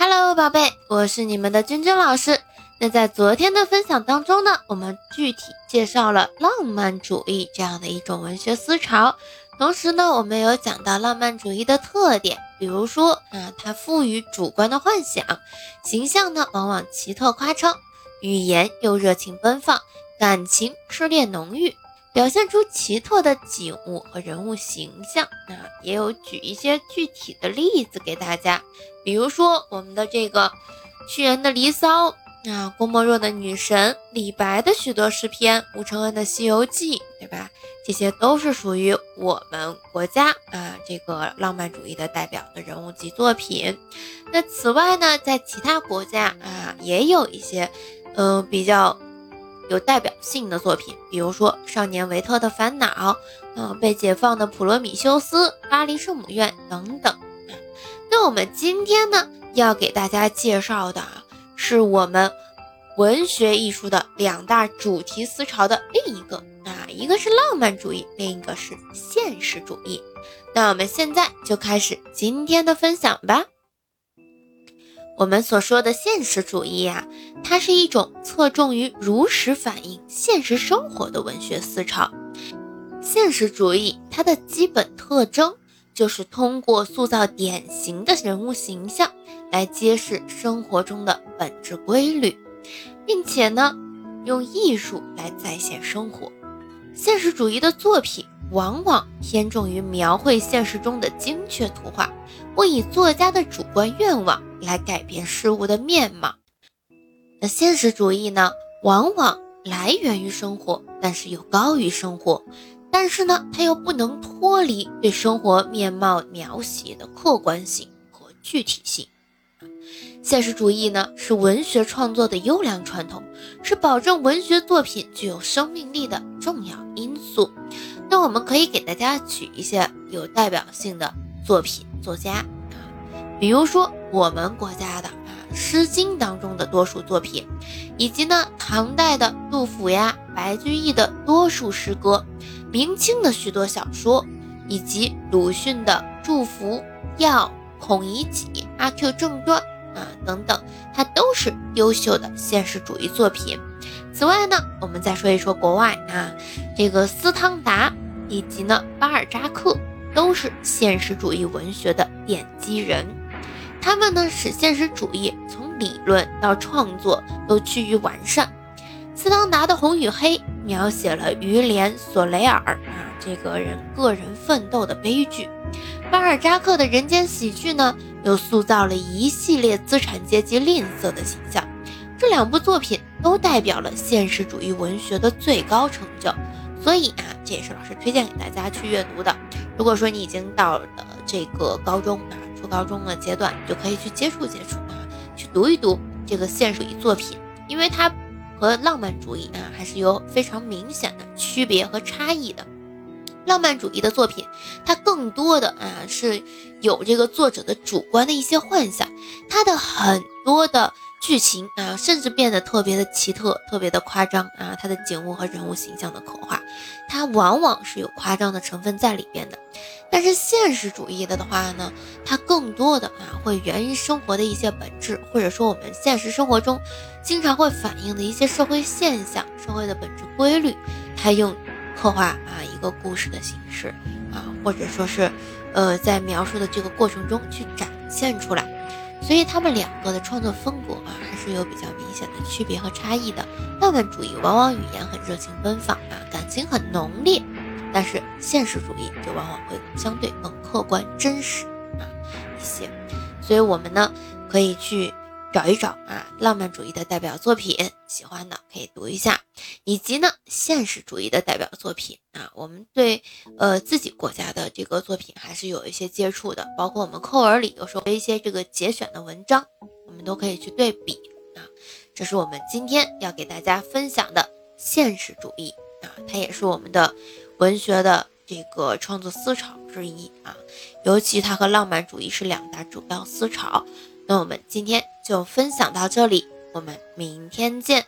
Hello，宝贝，我是你们的君君老师。那在昨天的分享当中呢，我们具体介绍了浪漫主义这样的一种文学思潮，同时呢，我们有讲到浪漫主义的特点，比如说啊，它赋予主观的幻想，形象呢往往奇特夸张，语言又热情奔放，感情炽烈浓郁。表现出奇特的景物和人物形象啊，也有举一些具体的例子给大家，比如说我们的这个屈原的《离骚》啊，郭沫若的《女神》，李白的许多诗篇，吴承恩的《西游记》，对吧？这些都是属于我们国家啊这个浪漫主义的代表的人物及作品。那此外呢，在其他国家啊，也有一些嗯比较。有代表性的作品，比如说《少年维特的烦恼》，嗯，被解放的《普罗米修斯》，《巴黎圣母院》等等。那我们今天呢，要给大家介绍的是我们文学艺术的两大主题思潮的另一个啊，一个是浪漫主义，另一个是现实主义。那我们现在就开始今天的分享吧。我们所说的现实主义呀，它是一种侧重于如实反映现实生活的文学思潮。现实主义它的基本特征就是通过塑造典型的人物形象来揭示生活中的本质规律，并且呢，用艺术来再现生活。现实主义的作品往往偏重于描绘现实中的精确图画，不以作家的主观愿望。来改变事物的面貌。那现实主义呢，往往来源于生活，但是又高于生活。但是呢，它又不能脱离对生活面貌描写的客观性和具体性。现实主义呢，是文学创作的优良传统，是保证文学作品具有生命力的重要因素。那我们可以给大家举一些有代表性的作品作家。比如说我们国家的《诗经》当中的多数作品，以及呢唐代的杜甫呀、白居易的多数诗歌，明清的许多小说，以及鲁迅的《祝福》《药》《孔乙己》《阿 Q 正传》啊等等，它都是优秀的现实主义作品。此外呢，我们再说一说国外啊，这个斯汤达以及呢巴尔扎克都是现实主义文学的奠基人。他们呢，使现实主义从理论到创作都趋于完善。斯汤达的《红与黑》描写了于连·索雷尔啊这个人个人奋斗的悲剧，巴尔扎克的《人间喜剧》呢，又塑造了一系列资产阶级吝啬的形象。这两部作品都代表了现实主义文学的最高成就，所以啊，这也是老师推荐给大家去阅读的。如果说你已经到了这个高中啊。初高中的阶段，你就可以去接触接触啊，去读一读这个现实主义作品，因为它和浪漫主义啊还是有非常明显的区别和差异的。浪漫主义的作品，它更多的啊是有这个作者的主观的一些幻想，它的很多的。剧情啊，甚至变得特别的奇特，特别的夸张啊！它的景物和人物形象的刻画，它往往是有夸张的成分在里边的。但是现实主义的的话呢，它更多的啊会源于生活的一些本质，或者说我们现实生活中经常会反映的一些社会现象、社会的本质规律，它用刻画啊一个故事的形式啊，或者说是呃在描述的这个过程中去展现出来。所以他们两个的创作风格啊，还是有比较明显的区别和差异的。浪漫主义往往语言很热情奔放啊，感情很浓烈，但是现实主义就往往会相对更客观真实啊一些。所以我们呢，可以去。找一找啊，浪漫主义的代表作品，喜欢的可以读一下，以及呢，现实主义的代表作品啊，我们对呃自己国家的这个作品还是有一些接触的，包括我们课文里有时候一些这个节选的文章，我们都可以去对比啊。这是我们今天要给大家分享的现实主义啊，它也是我们的文学的这个创作思潮之一啊，尤其它和浪漫主义是两大主要思潮。那我们今天就分享到这里，我们明天见。